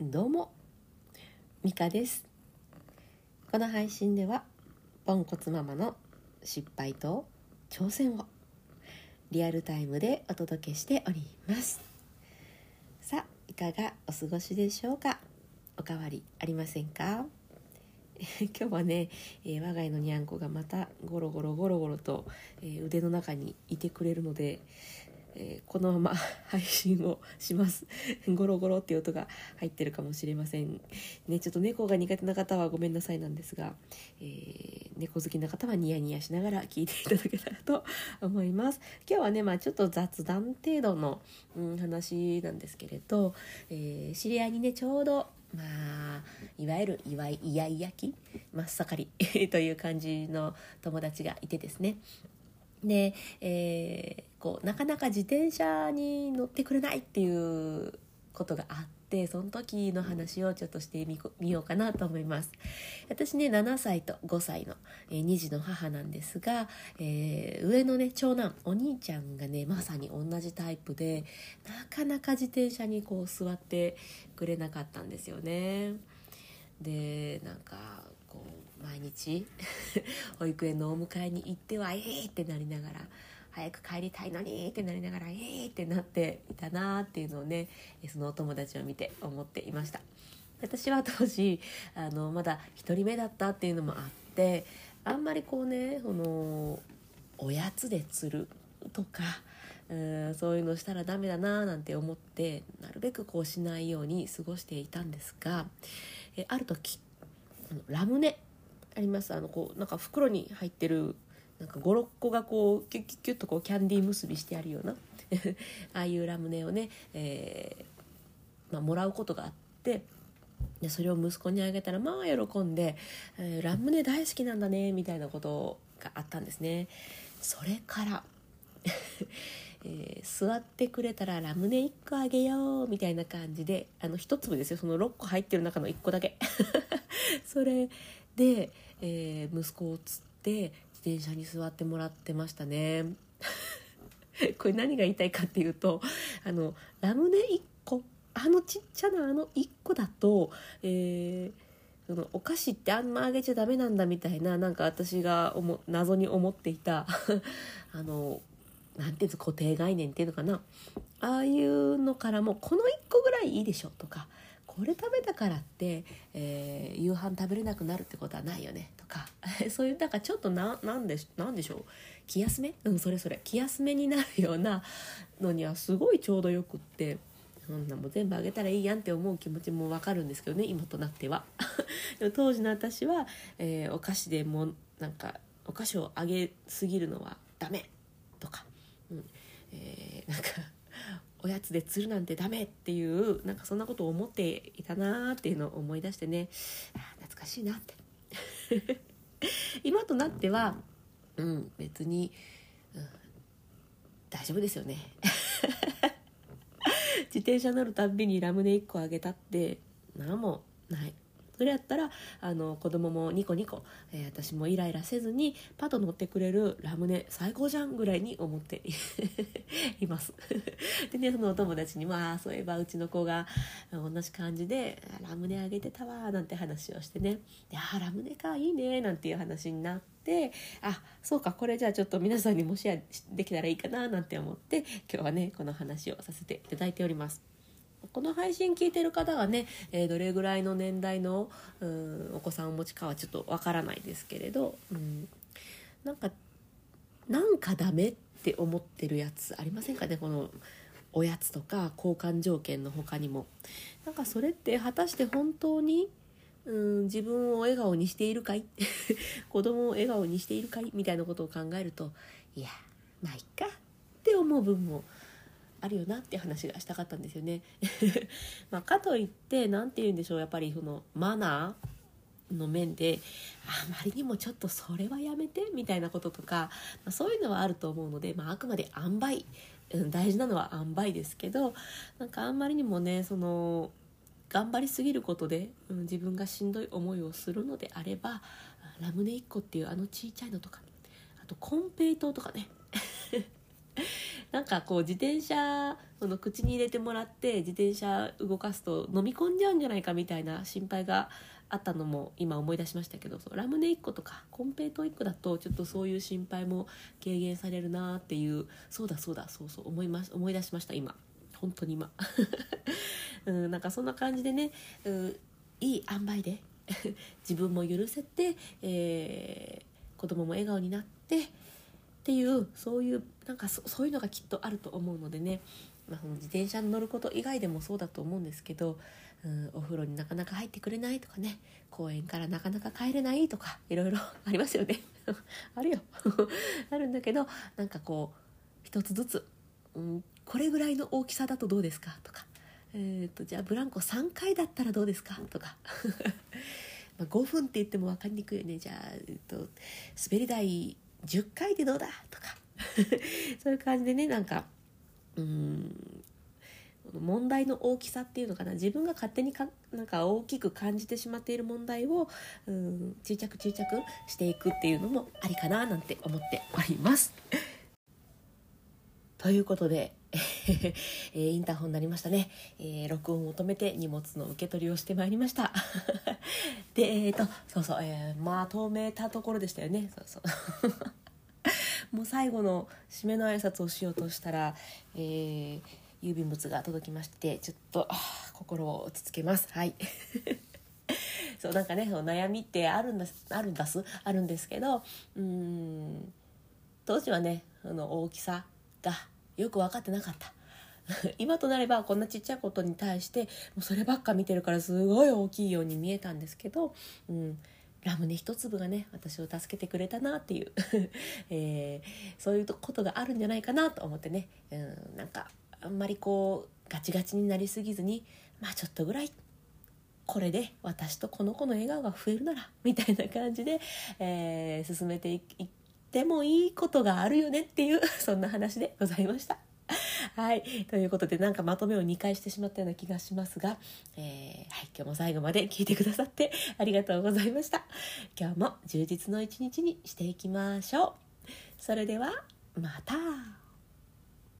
どうもミカです。この配信ではポンコツママの失敗と挑戦をリアルタイムでお届けしております。さあいかがお過ごしでしょうか？おかわりありませんか？今日はね、えー、我が家のにゃんこがまたゴロゴロゴロゴロと、えー、腕の中にいてくれるので、えー、このまま配信をします。ゴロゴロっていう音が入ってるかもしれませんね。ちょっと猫が苦手な方はごめんなさいなんですが、えー、猫好きな方はニヤニヤしながら聞いていただけたらと思います。今日はねまあちょっと雑談程度の、うん、話なんですけれど、えー、知り合いにねちょうどまあいわゆるいわいイヤイヤ期真っ盛り という感じの友達がいてですね。で、えー、こうなかなか自転車に乗ってくれないっていうことがあってその時の話をちょっとしてみようかなと思います。私ね7歳と5歳の、えー、2児の母なんですが、えー、上のね長男お兄ちゃんがねまさに同じタイプでなかなか自転車にこう座ってくれなかったんですよね。でなんかこう毎日 保育園のお迎えに行ってはええー、ってなりながら早く帰りたいのにってなりながらえー、ってなっていたなっていうのをねそのお友達を見て思っていました。私は当時あのまだ1人目だったっていうのもあってあんまりこうねこのおやつで釣るとかうんそういうのしたらダメだななんて思ってなるべくこうしないように過ごしていたんですがえある時ラムネあります。あのこうなんか袋に入ってるなんか56個がこうキュッキュッキュッとこうキャンディー結びしてあるような ああいうラムネをね、えー、まあ、もらうことがあってでそれを息子にあげたらまあ喜んで、えー、ラムネ大好きなんだねみたいなことがあったんですね。それから えー、座ってくれたらラムネ1個あげようみたいな感じであの1粒ですよ。その6個入ってる中の1個だけ。それで、えー、息子を釣って自転車に座ってもらってましたね。これ何が言いたいかっていうとあのラムネ1個あのちっちゃなあの1個だと、えー、そのお菓子ってあんまあげちゃダメなんだみたいななんか私が謎に思っていた あのなんていうの固定概念っていうのかな。ああいうのからもこの1個ぐらいいいでしょとかこれ食べたからって、えー、夕飯食べれなくなるってことはないよねとか そういうなんかちょっとななんでなんでしょう？気休め？うんそれそれ。気休めになるようなのにはすごいちょうどよくってそんなも全部あげたらいいやんって思う気持ちもわかるんですけどね今となっては。でも当時の私は、えー、お菓子でもなんかお菓子をあげすぎるのはダメ。とか。うん。えー、なんかおやつで釣るなんてダメっていうなんかそんなことを思っていたなーっていうのを思い出してね。懐かしいなって。今となってはうん別に、うん、大丈夫ですよね。自転車乗るたびにラムネ1個あげたって何もない。それやったらあの子供もニコニコ、えー、私もイライラせずにパッと乗ってくれるラムネ最高じゃんぐらいに思って います でねそのお友達にも「ああそういえばうちの子が同じ感じでラムネあげてたわ」なんて話をしてね「であラムネかいいね」なんていう話になって。あそうかこれじゃあちょっと皆さんにもシェアできたらいいかななんて思って今日はねこの話をさせていただいております。この配信聞いてる方がね、えー、どれぐらいの年代のうんお子さんをお持ちかはちょっとわからないですけれど、うん、なんかなんかダメって思ってるやつありませんかね？このおやつとか交換条件の他にも。なんかそれって果たして本当にうん自分を笑顔にしているかい？子供を笑顔にしているかい？みたいなことを考えるといやまあいっかって思う分もあるよなって話がしたかったんですよね。まあ、かといって何て言うんでしょう。やっぱりそのマナーの面であまりにもちょっとそれはやめてみたいなこととか、まあ、そういうのはあると思うので、まあ、あくまで塩梅、うん、大事なのは塩梅ですけどなんかあんまりにもねその頑張りすぎることで、うん、自分がしんどい思いをするのであればラムネ1個っていうあのちいちゃいのとかあとコンペイトとかね。なんかこう自転車の口に入れてもらって自転車動かすと飲み込んじゃうんじゃないかみたいな心配があったのも今思い出しましたけどそうラムネ1個とかコンペイト1個だとちょっとそういう心配も軽減されるなっていうそうだそうだそうそう思いま思い出しました今。本当に今。うんなんかそんな感じでね、うん、いい塩梅で 自分も許せて、えー、子供も笑顔になってっていうそういうなんかそういうのがきっとあると思うのでね、まあ、その自転車に乗ること以外でもそうだと思うんですけど、うん、お風呂になかなか入ってくれないとかね。公園からなかなか帰れないとかいろいろ ありますよね。あるよ。あるんだけどなんかこう一つずつ、うん、これぐらいの大きさだとどうですかとか、えーと、じゃあブランコ3回だったらどうですかとか。ま5分って言っても分かりにくいよね。じゃあ、えーと滑り台10回でどうだ？とか。そういう感じでねなんかうん問題の大きさっていうのかな。自分が勝手にかなんか大きく感じてしまっている問題をうん注着注着していくっていうのもありかななんて思っております。ということで えー、インターホンになりましたね、えー、録音を止めて荷物の受け取りをしてまいりました。でえっ、ー、とそうそう、えー、まあ透明たところでしたよね。そうそう。もう最後の締めの挨拶をしようとしたら、えー、郵便物が届きましてちょっと心を落ち着けます。はい。そうなんかね悩みってあるんですあるんです？あるんですけどうん当時はねあの大きさがよく分かってなかった。今となればこんなちっちゃいことに対してもうそればっか見てるからすごい大きいように見えたんですけど、うん、ラムネ一粒がね私を助けてくれたなっていう、えー、そういうことがあるんじゃないかなと思ってね、うん、なんかあんまりこうガチガチになりすぎずにまあちょっとぐらいこれで私とこの子の笑顔が増えるならみたいな感じで、えー、進めていってもいいことがあるよねっていう そんな話でございました。はい。ということで、なんかまとめを2回してしまったような気がしますが、えー、はい、今日も最後まで聞いてくださってありがとうございました。今日も充実の一日にしていきましょう。それでは、また。